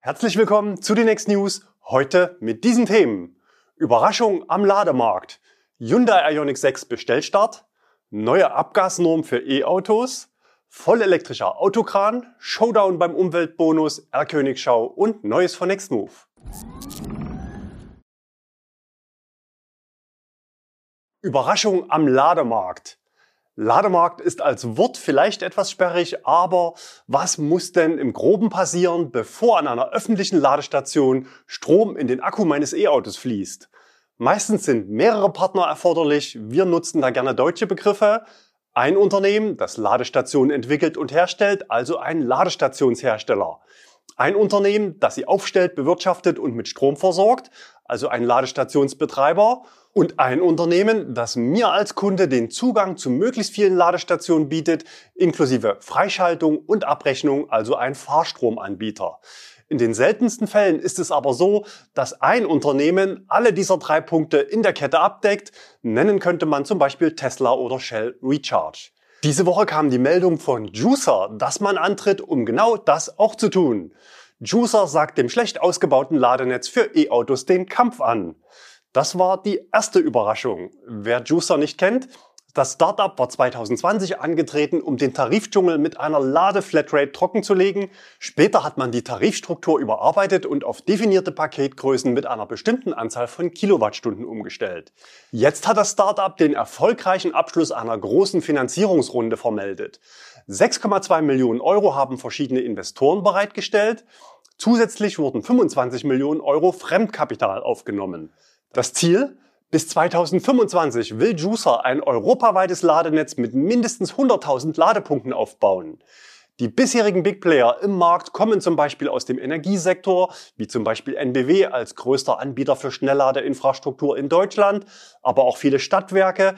Herzlich willkommen zu den Next News. Heute mit diesen Themen. Überraschung am Lademarkt. Hyundai Ioniq 6 Bestellstart. Neue Abgasnorm für E-Autos. Vollelektrischer Autokran. Showdown beim Umweltbonus. R-Königschau und Neues von Nextmove. Überraschung am Lademarkt. Lademarkt ist als Wort vielleicht etwas sperrig, aber was muss denn im Groben passieren, bevor an einer öffentlichen Ladestation Strom in den Akku meines E-Autos fließt? Meistens sind mehrere Partner erforderlich. Wir nutzen da gerne deutsche Begriffe. Ein Unternehmen, das Ladestationen entwickelt und herstellt, also ein Ladestationshersteller. Ein Unternehmen, das sie aufstellt, bewirtschaftet und mit Strom versorgt, also ein Ladestationsbetreiber und ein Unternehmen, das mir als Kunde den Zugang zu möglichst vielen Ladestationen bietet, inklusive Freischaltung und Abrechnung, also ein Fahrstromanbieter. In den seltensten Fällen ist es aber so, dass ein Unternehmen alle dieser drei Punkte in der Kette abdeckt. Nennen könnte man zum Beispiel Tesla oder Shell Recharge. Diese Woche kam die Meldung von Juicer, dass man antritt, um genau das auch zu tun. Juicer sagt dem schlecht ausgebauten Ladenetz für E-Autos den Kampf an. Das war die erste Überraschung. Wer Juicer nicht kennt, das Startup war 2020 angetreten, um den Tarifdschungel mit einer Ladeflatrate trockenzulegen. Später hat man die Tarifstruktur überarbeitet und auf definierte Paketgrößen mit einer bestimmten Anzahl von Kilowattstunden umgestellt. Jetzt hat das Startup den erfolgreichen Abschluss einer großen Finanzierungsrunde vermeldet. 6,2 Millionen Euro haben verschiedene Investoren bereitgestellt. Zusätzlich wurden 25 Millionen Euro Fremdkapital aufgenommen. Das Ziel? Bis 2025 will Juicer ein europaweites Ladenetz mit mindestens 100.000 Ladepunkten aufbauen. Die bisherigen Big Player im Markt kommen zum Beispiel aus dem Energiesektor, wie zum Beispiel NBW als größter Anbieter für Schnellladeinfrastruktur in Deutschland, aber auch viele Stadtwerke,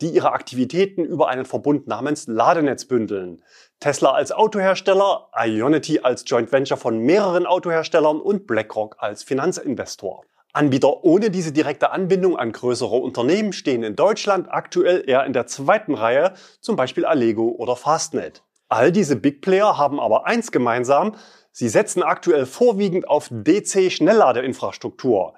die ihre Aktivitäten über einen Verbund namens Ladenetz bündeln. Tesla als Autohersteller, Ionity als Joint Venture von mehreren Autoherstellern und BlackRock als Finanzinvestor. Anbieter ohne diese direkte Anbindung an größere Unternehmen stehen in Deutschland aktuell eher in der zweiten Reihe, zum Beispiel Allego oder Fastnet. All diese Big Player haben aber eins gemeinsam, sie setzen aktuell vorwiegend auf DC-Schnellladeinfrastruktur.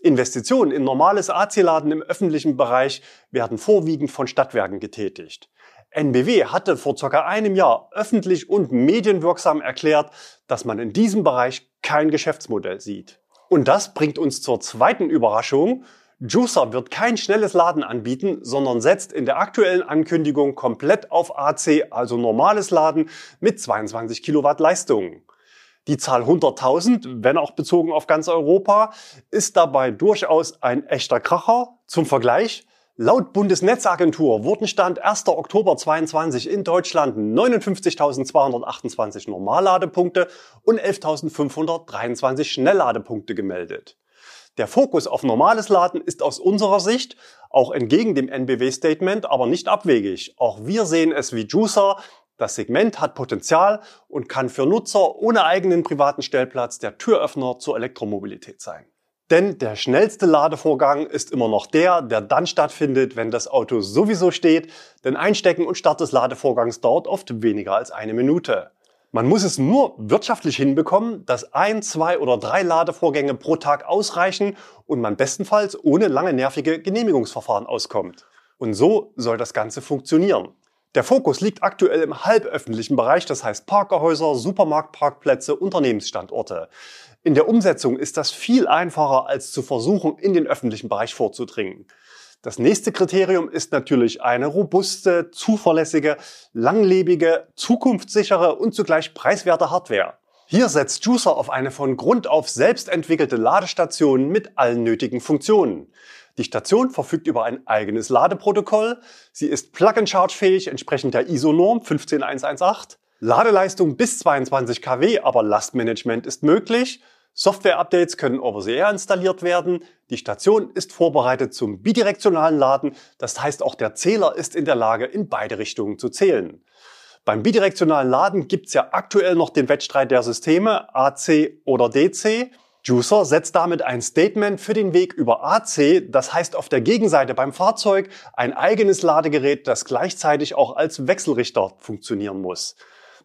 Investitionen in normales AC-Laden im öffentlichen Bereich werden vorwiegend von Stadtwerken getätigt. NBW hatte vor circa einem Jahr öffentlich und medienwirksam erklärt, dass man in diesem Bereich kein Geschäftsmodell sieht. Und das bringt uns zur zweiten Überraschung. Juicer wird kein schnelles Laden anbieten, sondern setzt in der aktuellen Ankündigung komplett auf AC, also normales Laden mit 22 Kilowatt Leistung. Die Zahl 100.000, wenn auch bezogen auf ganz Europa, ist dabei durchaus ein echter Kracher. Zum Vergleich, Laut Bundesnetzagentur wurden Stand 1. Oktober 22 in Deutschland 59.228 Normalladepunkte und 11.523 Schnellladepunkte gemeldet. Der Fokus auf normales Laden ist aus unserer Sicht, auch entgegen dem NBW-Statement, aber nicht abwegig. Auch wir sehen es wie Juicer. Das Segment hat Potenzial und kann für Nutzer ohne eigenen privaten Stellplatz der Türöffner zur Elektromobilität sein. Denn der schnellste Ladevorgang ist immer noch der, der dann stattfindet, wenn das Auto sowieso steht, denn Einstecken und Start des Ladevorgangs dauert oft weniger als eine Minute. Man muss es nur wirtschaftlich hinbekommen, dass ein, zwei oder drei Ladevorgänge pro Tag ausreichen und man bestenfalls ohne lange nervige Genehmigungsverfahren auskommt. Und so soll das Ganze funktionieren. Der Fokus liegt aktuell im halböffentlichen Bereich, das heißt Parkerhäuser, Supermarktparkplätze, Unternehmensstandorte. In der Umsetzung ist das viel einfacher, als zu versuchen, in den öffentlichen Bereich vorzudringen. Das nächste Kriterium ist natürlich eine robuste, zuverlässige, langlebige, zukunftssichere und zugleich preiswerte Hardware. Hier setzt Juicer auf eine von Grund auf selbst entwickelte Ladestation mit allen nötigen Funktionen. Die Station verfügt über ein eigenes Ladeprotokoll. Sie ist Plug-and-Charge fähig entsprechend der ISO-Norm 15118. Ladeleistung bis 22 kW, aber Lastmanagement ist möglich. Software-Updates können over the air installiert werden. Die Station ist vorbereitet zum bidirektionalen Laden. Das heißt, auch der Zähler ist in der Lage, in beide Richtungen zu zählen. Beim bidirektionalen Laden gibt's ja aktuell noch den Wettstreit der Systeme AC oder DC. Juicer setzt damit ein Statement für den Weg über AC, das heißt auf der Gegenseite beim Fahrzeug ein eigenes Ladegerät, das gleichzeitig auch als Wechselrichter funktionieren muss.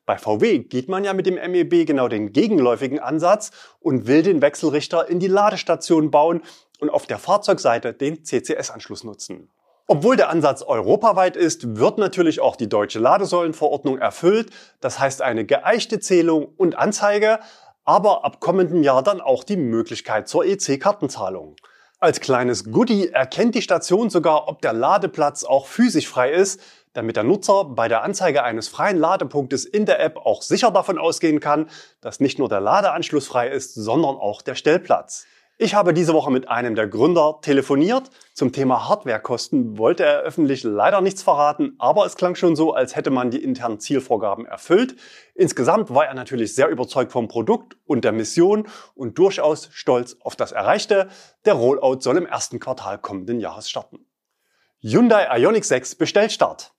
Bei VW geht man ja mit dem MEB genau den gegenläufigen Ansatz und will den Wechselrichter in die Ladestation bauen und auf der Fahrzeugseite den CCS-Anschluss nutzen. Obwohl der Ansatz europaweit ist, wird natürlich auch die deutsche Ladesäulenverordnung erfüllt. Das heißt eine geeichte Zählung und Anzeige, aber ab kommendem Jahr dann auch die Möglichkeit zur EC-Kartenzahlung. Als kleines Goodie erkennt die Station sogar, ob der Ladeplatz auch physisch frei ist, damit der Nutzer bei der Anzeige eines freien Ladepunktes in der App auch sicher davon ausgehen kann, dass nicht nur der Ladeanschluss frei ist, sondern auch der Stellplatz. Ich habe diese Woche mit einem der Gründer telefoniert. Zum Thema Hardwarekosten wollte er öffentlich leider nichts verraten, aber es klang schon so, als hätte man die internen Zielvorgaben erfüllt. Insgesamt war er natürlich sehr überzeugt vom Produkt und der Mission und durchaus stolz auf das Erreichte. Der Rollout soll im ersten Quartal kommenden Jahres starten. Hyundai Ioniq 6 Bestellstart.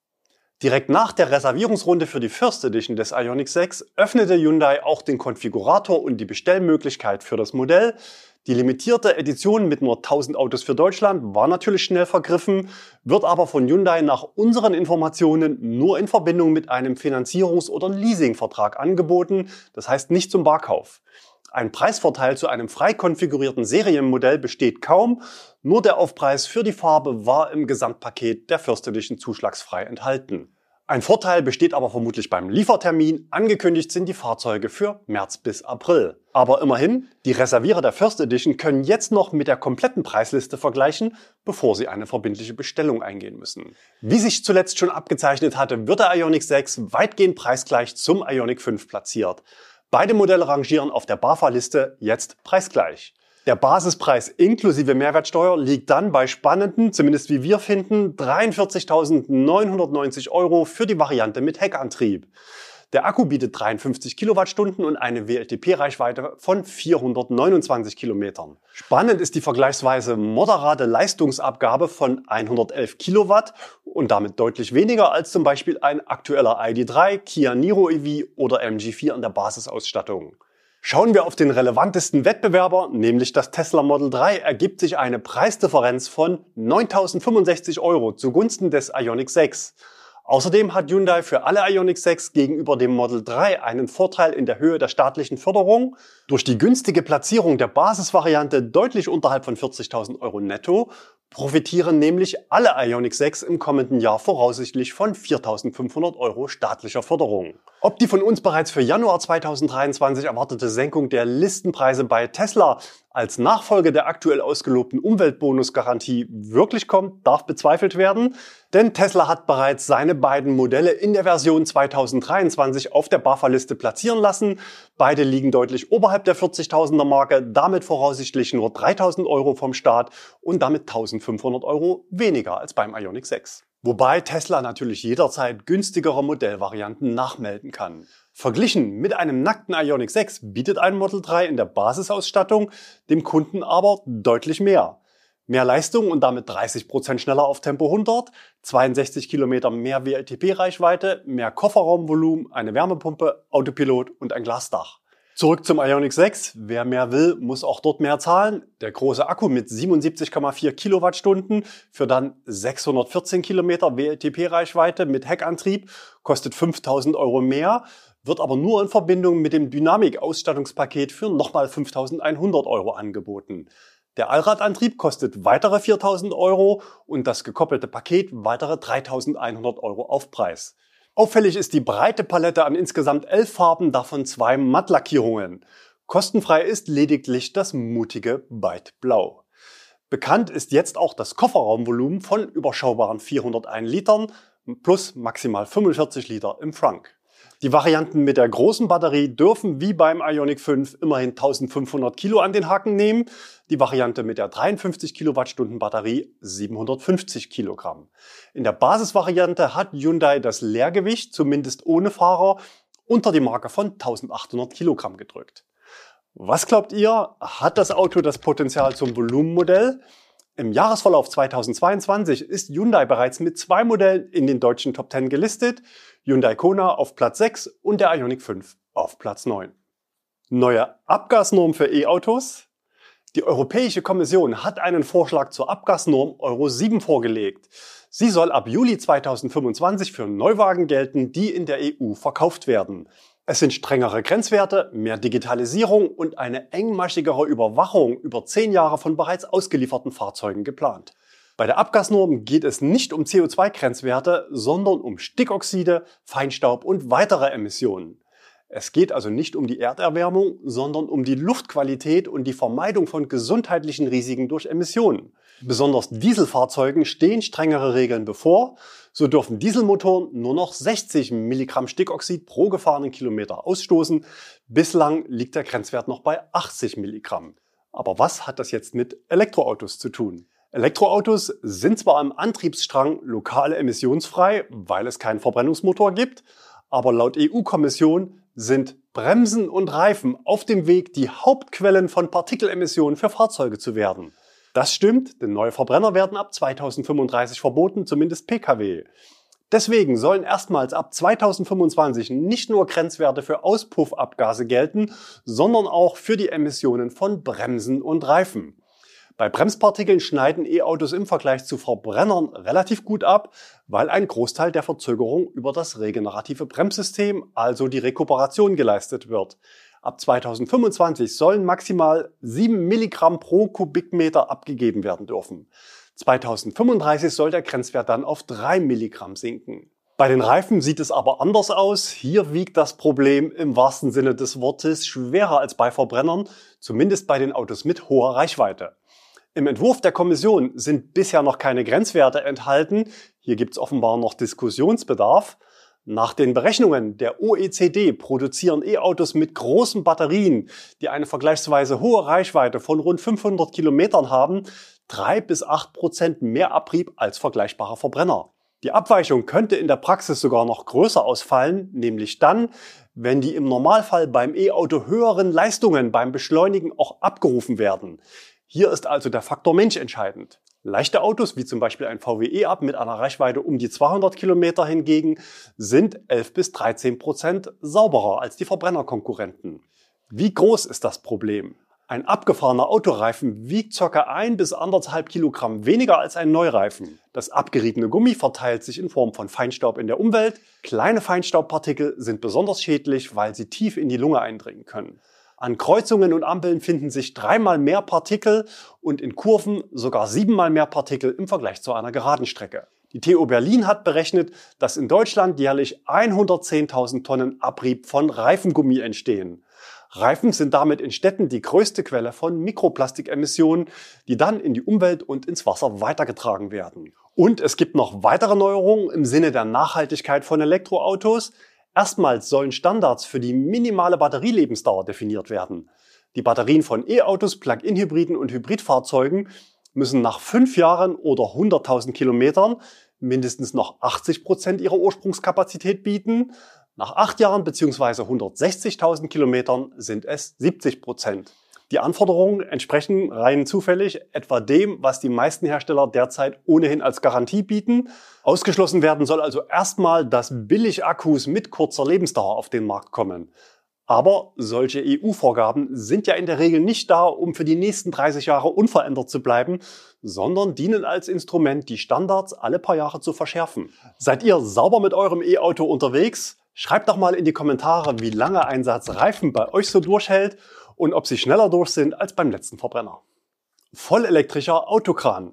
Direkt nach der Reservierungsrunde für die First Edition des Ioniq 6 öffnete Hyundai auch den Konfigurator und die Bestellmöglichkeit für das Modell. Die limitierte Edition mit nur 1000 Autos für Deutschland war natürlich schnell vergriffen, wird aber von Hyundai nach unseren Informationen nur in Verbindung mit einem Finanzierungs- oder Leasingvertrag angeboten, das heißt nicht zum Barkauf. Ein Preisvorteil zu einem frei konfigurierten Serienmodell besteht kaum, nur der Aufpreis für die Farbe war im Gesamtpaket der First Edition zuschlagsfrei enthalten. Ein Vorteil besteht aber vermutlich beim Liefertermin. Angekündigt sind die Fahrzeuge für März bis April. Aber immerhin, die Reservierer der First Edition können jetzt noch mit der kompletten Preisliste vergleichen, bevor sie eine verbindliche Bestellung eingehen müssen. Wie sich zuletzt schon abgezeichnet hatte, wird der Ioniq 6 weitgehend preisgleich zum Ioniq 5 platziert. Beide Modelle rangieren auf der BAFA-Liste jetzt preisgleich. Der Basispreis inklusive Mehrwertsteuer liegt dann bei spannenden, zumindest wie wir finden, 43.990 Euro für die Variante mit Heckantrieb. Der Akku bietet 53 Kilowattstunden und eine WLTP-Reichweite von 429 Kilometern. Spannend ist die vergleichsweise moderate Leistungsabgabe von 111 Kilowatt und damit deutlich weniger als zum Beispiel ein aktueller ID3, Kia Niro EV oder MG4 in der Basisausstattung. Schauen wir auf den relevantesten Wettbewerber, nämlich das Tesla Model 3, ergibt sich eine Preisdifferenz von 9.065 Euro zugunsten des Ioniq 6. Außerdem hat Hyundai für alle Ioniq 6 gegenüber dem Model 3 einen Vorteil in der Höhe der staatlichen Förderung. Durch die günstige Platzierung der Basisvariante deutlich unterhalb von 40.000 Euro netto profitieren nämlich alle Ioniq 6 im kommenden Jahr voraussichtlich von 4.500 Euro staatlicher Förderung. Ob die von uns bereits für Januar 2023 erwartete Senkung der Listenpreise bei Tesla als Nachfolge der aktuell ausgelobten Umweltbonusgarantie wirklich kommt, darf bezweifelt werden, denn Tesla hat bereits seine beiden Modelle in der Version 2023 auf der BAFA-Liste platzieren lassen. Beide liegen deutlich oberhalb der 40.000er Marke, damit voraussichtlich nur 3.000 Euro vom Start und damit 1.500 Euro weniger als beim Ioniq 6. Wobei Tesla natürlich jederzeit günstigere Modellvarianten nachmelden kann. Verglichen mit einem nackten Ioniq 6 bietet ein Model 3 in der Basisausstattung dem Kunden aber deutlich mehr. Mehr Leistung und damit 30 Prozent schneller auf Tempo 100, 62 Kilometer mehr WLTP-Reichweite, mehr Kofferraumvolumen, eine Wärmepumpe, Autopilot und ein Glasdach. Zurück zum Ioniq 6. Wer mehr will, muss auch dort mehr zahlen. Der große Akku mit 77,4 Kilowattstunden für dann 614 Kilometer WLTP-Reichweite mit Heckantrieb kostet 5000 Euro mehr, wird aber nur in Verbindung mit dem Dynamik-Ausstattungspaket für nochmal 5100 Euro angeboten. Der Allradantrieb kostet weitere 4000 Euro und das gekoppelte Paket weitere 3100 Euro Aufpreis. Auffällig ist die breite Palette an insgesamt elf Farben, davon zwei Mattlackierungen. Kostenfrei ist lediglich das mutige Byte Blau. Bekannt ist jetzt auch das Kofferraumvolumen von überschaubaren 401 Litern plus maximal 45 Liter im Frunk. Die Varianten mit der großen Batterie dürfen wie beim Ioniq 5 immerhin 1500 Kilo an den Haken nehmen. Die Variante mit der 53 Kilowattstunden Batterie 750 Kilogramm. In der Basisvariante hat Hyundai das Leergewicht, zumindest ohne Fahrer, unter die Marke von 1800 Kilogramm gedrückt. Was glaubt ihr? Hat das Auto das Potenzial zum Volumenmodell? Im Jahresverlauf 2022 ist Hyundai bereits mit zwei Modellen in den deutschen Top 10 gelistet. Hyundai Kona auf Platz 6 und der Ioniq 5 auf Platz 9. Neue Abgasnorm für E-Autos. Die Europäische Kommission hat einen Vorschlag zur Abgasnorm Euro 7 vorgelegt. Sie soll ab Juli 2025 für Neuwagen gelten, die in der EU verkauft werden. Es sind strengere Grenzwerte, mehr Digitalisierung und eine engmaschigere Überwachung über zehn Jahre von bereits ausgelieferten Fahrzeugen geplant. Bei der Abgasnorm geht es nicht um CO2-Grenzwerte, sondern um Stickoxide, Feinstaub und weitere Emissionen. Es geht also nicht um die Erderwärmung, sondern um die Luftqualität und die Vermeidung von gesundheitlichen Risiken durch Emissionen. Besonders Dieselfahrzeugen stehen strengere Regeln bevor. So dürfen Dieselmotoren nur noch 60 Milligramm Stickoxid pro gefahrenen Kilometer ausstoßen. Bislang liegt der Grenzwert noch bei 80 Milligramm. Aber was hat das jetzt mit Elektroautos zu tun? Elektroautos sind zwar am Antriebsstrang lokal emissionsfrei, weil es keinen Verbrennungsmotor gibt, aber laut EU-Kommission sind Bremsen und Reifen auf dem Weg, die Hauptquellen von Partikelemissionen für Fahrzeuge zu werden. Das stimmt, denn neue Verbrenner werden ab 2035 verboten, zumindest Pkw. Deswegen sollen erstmals ab 2025 nicht nur Grenzwerte für Auspuffabgase gelten, sondern auch für die Emissionen von Bremsen und Reifen. Bei Bremspartikeln schneiden E-Autos im Vergleich zu Verbrennern relativ gut ab, weil ein Großteil der Verzögerung über das regenerative Bremssystem, also die Rekuperation, geleistet wird. Ab 2025 sollen maximal 7 Milligramm pro Kubikmeter abgegeben werden dürfen. 2035 soll der Grenzwert dann auf 3 Milligramm sinken. Bei den Reifen sieht es aber anders aus. Hier wiegt das Problem im wahrsten Sinne des Wortes schwerer als bei Verbrennern, zumindest bei den Autos mit hoher Reichweite. Im Entwurf der Kommission sind bisher noch keine Grenzwerte enthalten. Hier gibt es offenbar noch Diskussionsbedarf. Nach den Berechnungen der OECD produzieren E-Autos mit großen Batterien, die eine vergleichsweise hohe Reichweite von rund 500 Kilometern haben, drei bis acht Prozent mehr Abrieb als vergleichbare Verbrenner. Die Abweichung könnte in der Praxis sogar noch größer ausfallen, nämlich dann, wenn die im Normalfall beim E-Auto höheren Leistungen beim Beschleunigen auch abgerufen werden. Hier ist also der Faktor Mensch entscheidend. Leichte Autos, wie zum Beispiel ein VW E-Up mit einer Reichweite um die 200 Kilometer hingegen, sind 11 bis 13 Prozent sauberer als die Verbrennerkonkurrenten. Wie groß ist das Problem? Ein abgefahrener Autoreifen wiegt ca. 1 bis 1,5 Kilogramm weniger als ein Neureifen. Das abgeriebene Gummi verteilt sich in Form von Feinstaub in der Umwelt. Kleine Feinstaubpartikel sind besonders schädlich, weil sie tief in die Lunge eindringen können. An Kreuzungen und Ampeln finden sich dreimal mehr Partikel und in Kurven sogar siebenmal mehr Partikel im Vergleich zu einer geraden Strecke. Die TU Berlin hat berechnet, dass in Deutschland jährlich 110.000 Tonnen Abrieb von Reifengummi entstehen. Reifen sind damit in Städten die größte Quelle von Mikroplastikemissionen, die dann in die Umwelt und ins Wasser weitergetragen werden. Und es gibt noch weitere Neuerungen im Sinne der Nachhaltigkeit von Elektroautos. Erstmals sollen Standards für die minimale Batterielebensdauer definiert werden. Die Batterien von E-Autos, Plug-in-Hybriden und Hybridfahrzeugen müssen nach fünf Jahren oder 100.000 Kilometern mindestens noch 80 Prozent ihrer Ursprungskapazität bieten. Nach acht Jahren bzw. 160.000 Kilometern sind es 70 Prozent. Die Anforderungen entsprechen rein zufällig etwa dem, was die meisten Hersteller derzeit ohnehin als Garantie bieten. Ausgeschlossen werden soll also erstmal, dass Billigakkus mit kurzer Lebensdauer auf den Markt kommen. Aber solche EU-Vorgaben sind ja in der Regel nicht da, um für die nächsten 30 Jahre unverändert zu bleiben, sondern dienen als Instrument, die Standards alle paar Jahre zu verschärfen. Seid ihr sauber mit eurem E-Auto unterwegs? Schreibt doch mal in die Kommentare, wie lange ein Satz Reifen bei euch so durchhält und ob sie schneller durch sind als beim letzten Verbrenner. Vollelektrischer Autokran.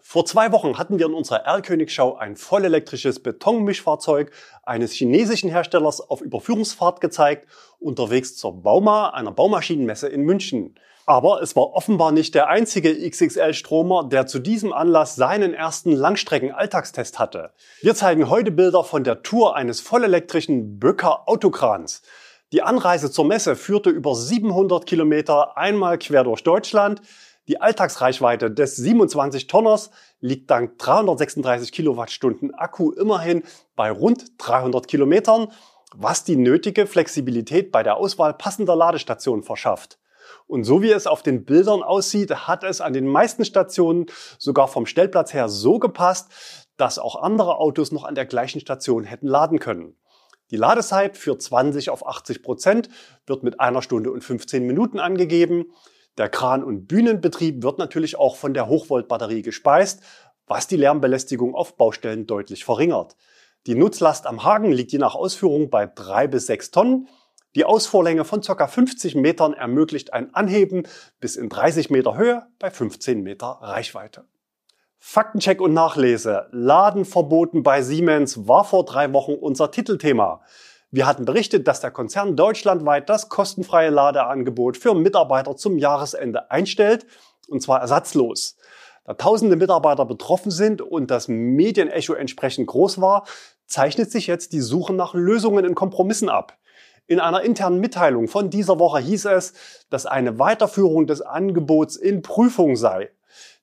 Vor zwei Wochen hatten wir in unserer Erlkönigschau ein vollelektrisches Betonmischfahrzeug eines chinesischen Herstellers auf Überführungsfahrt gezeigt, unterwegs zur Bauma, einer Baumaschinenmesse in München. Aber es war offenbar nicht der einzige XXL-Stromer, der zu diesem Anlass seinen ersten Langstrecken-Alltagstest hatte. Wir zeigen heute Bilder von der Tour eines vollelektrischen Böcker Autokrans. Die Anreise zur Messe führte über 700 Kilometer einmal quer durch Deutschland. Die Alltagsreichweite des 27 Tonners liegt dank 336 Kilowattstunden Akku immerhin bei rund 300 Kilometern, was die nötige Flexibilität bei der Auswahl passender Ladestationen verschafft. Und so wie es auf den Bildern aussieht, hat es an den meisten Stationen sogar vom Stellplatz her so gepasst, dass auch andere Autos noch an der gleichen Station hätten laden können. Die Ladezeit für 20 auf 80 Prozent wird mit einer Stunde und 15 Minuten angegeben. Der Kran- und Bühnenbetrieb wird natürlich auch von der Hochvoltbatterie gespeist, was die Lärmbelästigung auf Baustellen deutlich verringert. Die Nutzlast am Haken liegt je nach Ausführung bei drei bis sechs Tonnen. Die Ausfuhrlänge von ca. 50 Metern ermöglicht ein Anheben bis in 30 Meter Höhe bei 15 Meter Reichweite. Faktencheck und Nachlese. Laden verboten bei Siemens war vor drei Wochen unser Titelthema. Wir hatten berichtet, dass der Konzern deutschlandweit das kostenfreie Ladeangebot für Mitarbeiter zum Jahresende einstellt, und zwar ersatzlos. Da tausende Mitarbeiter betroffen sind und das Medienecho entsprechend groß war, zeichnet sich jetzt die Suche nach Lösungen in Kompromissen ab. In einer internen Mitteilung von dieser Woche hieß es, dass eine Weiterführung des Angebots in Prüfung sei.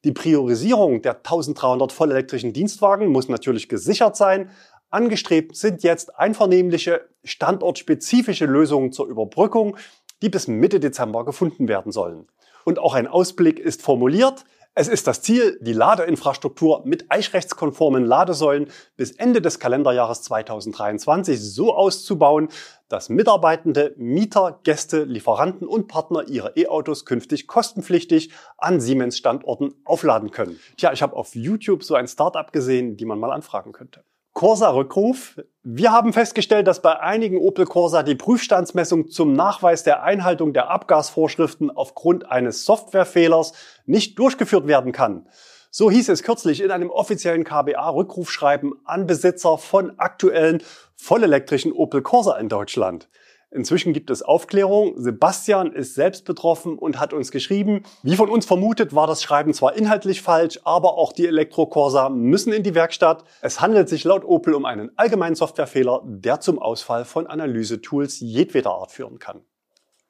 Die Priorisierung der 1300 vollelektrischen Dienstwagen muss natürlich gesichert sein. Angestrebt sind jetzt einvernehmliche, standortspezifische Lösungen zur Überbrückung, die bis Mitte Dezember gefunden werden sollen. Und auch ein Ausblick ist formuliert. Es ist das Ziel, die Ladeinfrastruktur mit eichrechtskonformen Ladesäulen bis Ende des Kalenderjahres 2023 so auszubauen, dass Mitarbeitende, Mieter, Gäste, Lieferanten und Partner ihre E-Autos künftig kostenpflichtig an Siemens Standorten aufladen können. Tja, ich habe auf YouTube so ein Startup gesehen, die man mal anfragen könnte. Corsa-Rückruf. Wir haben festgestellt, dass bei einigen Opel Corsa die Prüfstandsmessung zum Nachweis der Einhaltung der Abgasvorschriften aufgrund eines Softwarefehlers nicht durchgeführt werden kann. So hieß es kürzlich in einem offiziellen KBA-Rückrufschreiben an Besitzer von aktuellen vollelektrischen Opel Corsa in Deutschland. Inzwischen gibt es Aufklärung. Sebastian ist selbst betroffen und hat uns geschrieben, wie von uns vermutet, war das Schreiben zwar inhaltlich falsch, aber auch die Elektrokorsa müssen in die Werkstatt. Es handelt sich laut Opel um einen allgemeinen Softwarefehler, der zum Ausfall von Analysetools jedweder Art führen kann.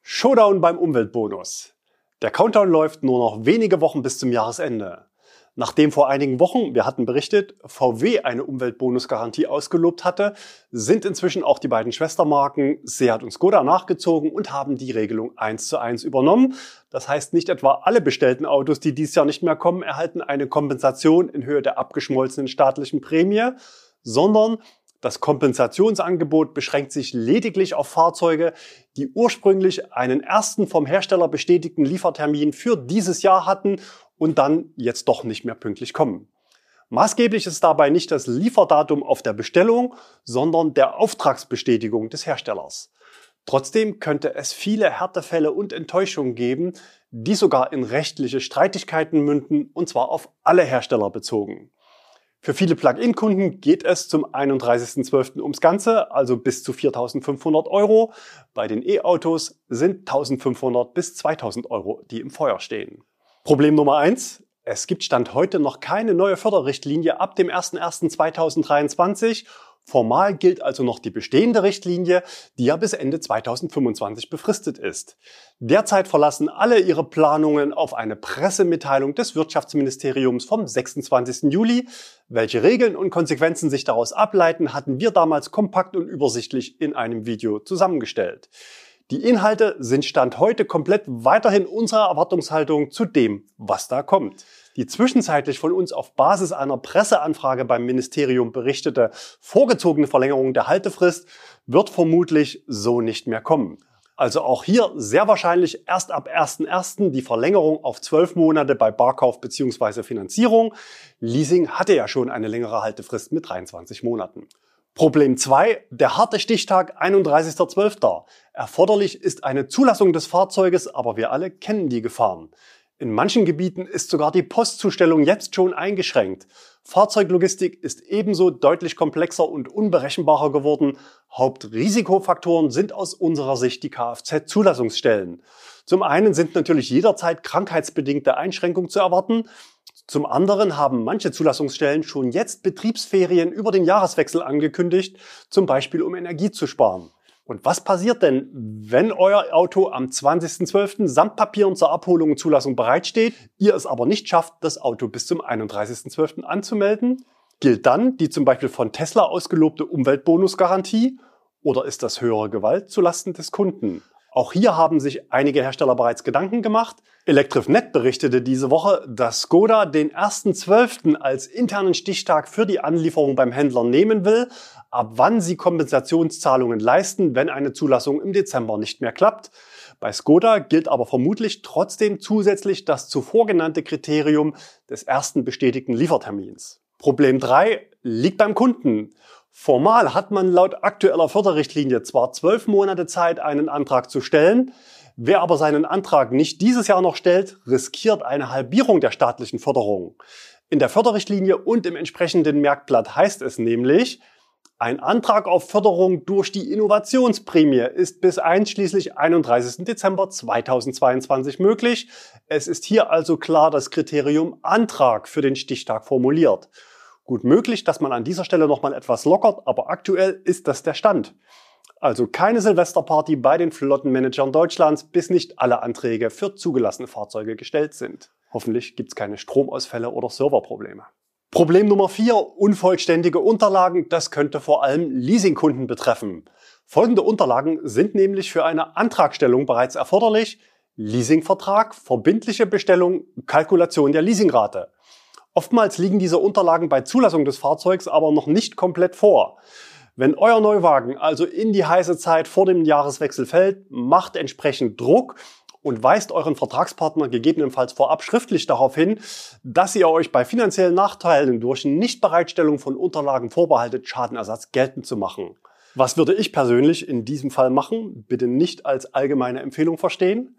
Showdown beim Umweltbonus. Der Countdown läuft nur noch wenige Wochen bis zum Jahresende. Nachdem vor einigen Wochen, wir hatten berichtet, VW eine Umweltbonusgarantie ausgelobt hatte, sind inzwischen auch die beiden Schwestermarken Seat und Skoda nachgezogen und haben die Regelung eins zu eins übernommen. Das heißt, nicht etwa alle bestellten Autos, die dieses Jahr nicht mehr kommen, erhalten eine Kompensation in Höhe der abgeschmolzenen staatlichen Prämie, sondern das Kompensationsangebot beschränkt sich lediglich auf Fahrzeuge, die ursprünglich einen ersten vom Hersteller bestätigten Liefertermin für dieses Jahr hatten und dann jetzt doch nicht mehr pünktlich kommen. Maßgeblich ist dabei nicht das Lieferdatum auf der Bestellung, sondern der Auftragsbestätigung des Herstellers. Trotzdem könnte es viele Härtefälle und Enttäuschungen geben, die sogar in rechtliche Streitigkeiten münden, und zwar auf alle Hersteller bezogen. Für viele Plug-in-Kunden geht es zum 31.12. ums Ganze, also bis zu 4.500 Euro. Bei den E-Autos sind 1.500 bis 2.000 Euro, die im Feuer stehen. Problem Nummer eins. Es gibt Stand heute noch keine neue Förderrichtlinie ab dem 01.01.2023. Formal gilt also noch die bestehende Richtlinie, die ja bis Ende 2025 befristet ist. Derzeit verlassen alle ihre Planungen auf eine Pressemitteilung des Wirtschaftsministeriums vom 26. Juli. Welche Regeln und Konsequenzen sich daraus ableiten, hatten wir damals kompakt und übersichtlich in einem Video zusammengestellt. Die Inhalte sind Stand heute komplett weiterhin unserer Erwartungshaltung zu dem, was da kommt. Die zwischenzeitlich von uns auf Basis einer Presseanfrage beim Ministerium berichtete vorgezogene Verlängerung der Haltefrist wird vermutlich so nicht mehr kommen. Also auch hier sehr wahrscheinlich erst ab 1.1. die Verlängerung auf 12 Monate bei Barkauf bzw. Finanzierung. Leasing hatte ja schon eine längere Haltefrist mit 23 Monaten. Problem 2, der harte Stichtag 31.12. Erforderlich ist eine Zulassung des Fahrzeuges, aber wir alle kennen die Gefahren. In manchen Gebieten ist sogar die Postzustellung jetzt schon eingeschränkt. Fahrzeuglogistik ist ebenso deutlich komplexer und unberechenbarer geworden. Hauptrisikofaktoren sind aus unserer Sicht die Kfz-Zulassungsstellen. Zum einen sind natürlich jederzeit krankheitsbedingte Einschränkungen zu erwarten. Zum anderen haben manche Zulassungsstellen schon jetzt Betriebsferien über den Jahreswechsel angekündigt, zum Beispiel um Energie zu sparen. Und was passiert denn, wenn euer Auto am 20.12. samt Papieren zur Abholung und Zulassung bereitsteht, ihr es aber nicht schafft, das Auto bis zum 31.12. anzumelden? Gilt dann die zum Beispiel von Tesla ausgelobte Umweltbonusgarantie oder ist das höhere Gewalt zulasten des Kunden? Auch hier haben sich einige Hersteller bereits Gedanken gemacht. Electrifnet berichtete diese Woche, dass Skoda den 1.12. als internen Stichtag für die Anlieferung beim Händler nehmen will, ab wann sie Kompensationszahlungen leisten, wenn eine Zulassung im Dezember nicht mehr klappt. Bei Skoda gilt aber vermutlich trotzdem zusätzlich das zuvor genannte Kriterium des ersten bestätigten Liefertermins. Problem 3 liegt beim Kunden. Formal hat man laut aktueller Förderrichtlinie zwar zwölf Monate Zeit, einen Antrag zu stellen, wer aber seinen Antrag nicht dieses Jahr noch stellt, riskiert eine Halbierung der staatlichen Förderung. In der Förderrichtlinie und im entsprechenden Merkblatt heißt es nämlich, ein Antrag auf Förderung durch die Innovationsprämie ist bis einschließlich 31. Dezember 2022 möglich. Es ist hier also klar das Kriterium Antrag für den Stichtag formuliert. Gut möglich, dass man an dieser Stelle nochmal etwas lockert, aber aktuell ist das der Stand. Also keine Silvesterparty bei den Flottenmanagern Deutschlands, bis nicht alle Anträge für zugelassene Fahrzeuge gestellt sind. Hoffentlich gibt es keine Stromausfälle oder Serverprobleme. Problem Nummer vier: unvollständige Unterlagen. Das könnte vor allem Leasingkunden betreffen. Folgende Unterlagen sind nämlich für eine Antragstellung bereits erforderlich. Leasingvertrag, verbindliche Bestellung, Kalkulation der Leasingrate. Oftmals liegen diese Unterlagen bei Zulassung des Fahrzeugs aber noch nicht komplett vor. Wenn euer Neuwagen also in die heiße Zeit vor dem Jahreswechsel fällt, macht entsprechend Druck und weist euren Vertragspartner gegebenenfalls vorab schriftlich darauf hin, dass ihr euch bei finanziellen Nachteilen durch Nichtbereitstellung von Unterlagen vorbehaltet, Schadenersatz geltend zu machen. Was würde ich persönlich in diesem Fall machen? Bitte nicht als allgemeine Empfehlung verstehen.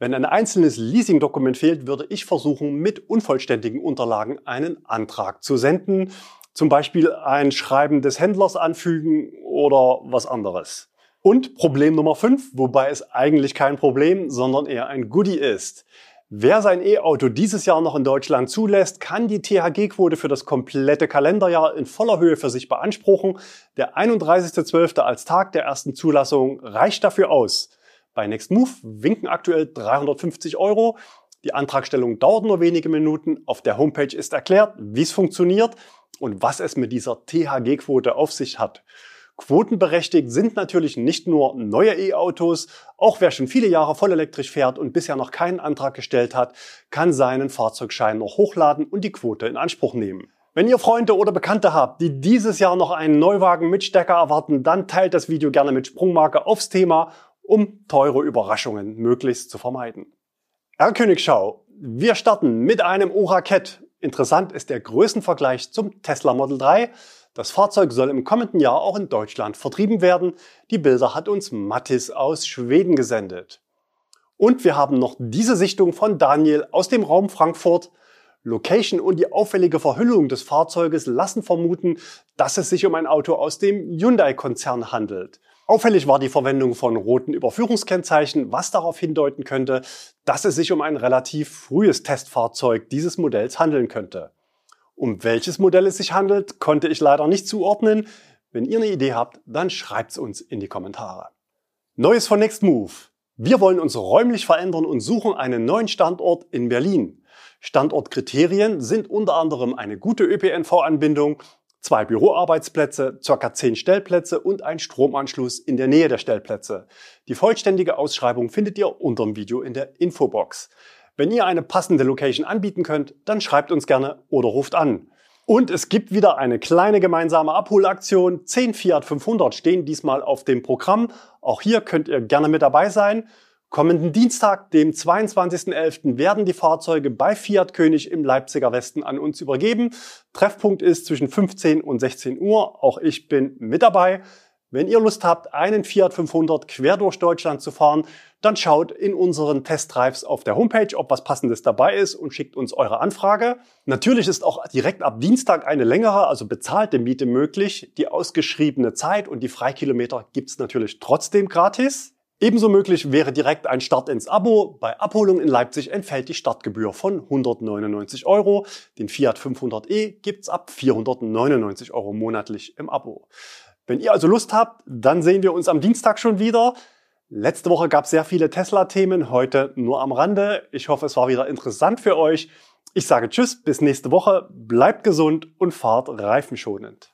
Wenn ein einzelnes Leasingdokument fehlt, würde ich versuchen, mit unvollständigen Unterlagen einen Antrag zu senden. Zum Beispiel ein Schreiben des Händlers anfügen oder was anderes. Und Problem Nummer 5, wobei es eigentlich kein Problem, sondern eher ein Goodie ist. Wer sein E-Auto dieses Jahr noch in Deutschland zulässt, kann die THG-Quote für das komplette Kalenderjahr in voller Höhe für sich beanspruchen. Der 31.12. als Tag der ersten Zulassung reicht dafür aus. Bei Next Move winken aktuell 350 Euro. Die Antragstellung dauert nur wenige Minuten. Auf der Homepage ist erklärt, wie es funktioniert und was es mit dieser THG-Quote auf sich hat. Quotenberechtigt sind natürlich nicht nur neue E-Autos, auch wer schon viele Jahre vollelektrisch fährt und bisher noch keinen Antrag gestellt hat, kann seinen Fahrzeugschein noch hochladen und die Quote in Anspruch nehmen. Wenn ihr Freunde oder Bekannte habt, die dieses Jahr noch einen Neuwagen mit Stecker erwarten, dann teilt das Video gerne mit Sprungmarke aufs Thema um teure Überraschungen möglichst zu vermeiden. Herr Königschau, wir starten mit einem Oraket. Interessant ist der Größenvergleich zum Tesla Model 3. Das Fahrzeug soll im kommenden Jahr auch in Deutschland vertrieben werden. Die Bilder hat uns Mattis aus Schweden gesendet. Und wir haben noch diese Sichtung von Daniel aus dem Raum Frankfurt. Location und die auffällige Verhüllung des Fahrzeuges lassen vermuten, dass es sich um ein Auto aus dem Hyundai-Konzern handelt. Auffällig war die Verwendung von roten Überführungskennzeichen, was darauf hindeuten könnte, dass es sich um ein relativ frühes Testfahrzeug dieses Modells handeln könnte. Um welches Modell es sich handelt, konnte ich leider nicht zuordnen. Wenn ihr eine Idee habt, dann schreibt's uns in die Kommentare. Neues von Next Move. Wir wollen uns räumlich verändern und suchen einen neuen Standort in Berlin. Standortkriterien sind unter anderem eine gute ÖPNV-Anbindung, zwei Büroarbeitsplätze, ca. 10 Stellplätze und ein Stromanschluss in der Nähe der Stellplätze. Die vollständige Ausschreibung findet ihr unter dem Video in der Infobox. Wenn ihr eine passende Location anbieten könnt, dann schreibt uns gerne oder ruft an. Und es gibt wieder eine kleine gemeinsame Abholaktion. 10 Fiat 500 stehen diesmal auf dem Programm. Auch hier könnt ihr gerne mit dabei sein. Kommenden Dienstag, dem 22.11., werden die Fahrzeuge bei Fiat König im Leipziger Westen an uns übergeben. Treffpunkt ist zwischen 15 und 16 Uhr. Auch ich bin mit dabei. Wenn ihr Lust habt, einen Fiat 500 quer durch Deutschland zu fahren, dann schaut in unseren Testdrives auf der Homepage, ob was Passendes dabei ist und schickt uns eure Anfrage. Natürlich ist auch direkt ab Dienstag eine längere, also bezahlte Miete möglich. Die ausgeschriebene Zeit und die Freikilometer gibt's natürlich trotzdem gratis. Ebenso möglich wäre direkt ein Start ins Abo. Bei Abholung in Leipzig entfällt die Startgebühr von 199 Euro. Den Fiat 500e gibt's ab 499 Euro monatlich im Abo. Wenn ihr also Lust habt, dann sehen wir uns am Dienstag schon wieder. Letzte Woche gab es sehr viele Tesla-Themen, heute nur am Rande. Ich hoffe, es war wieder interessant für euch. Ich sage Tschüss, bis nächste Woche. Bleibt gesund und fahrt reifenschonend.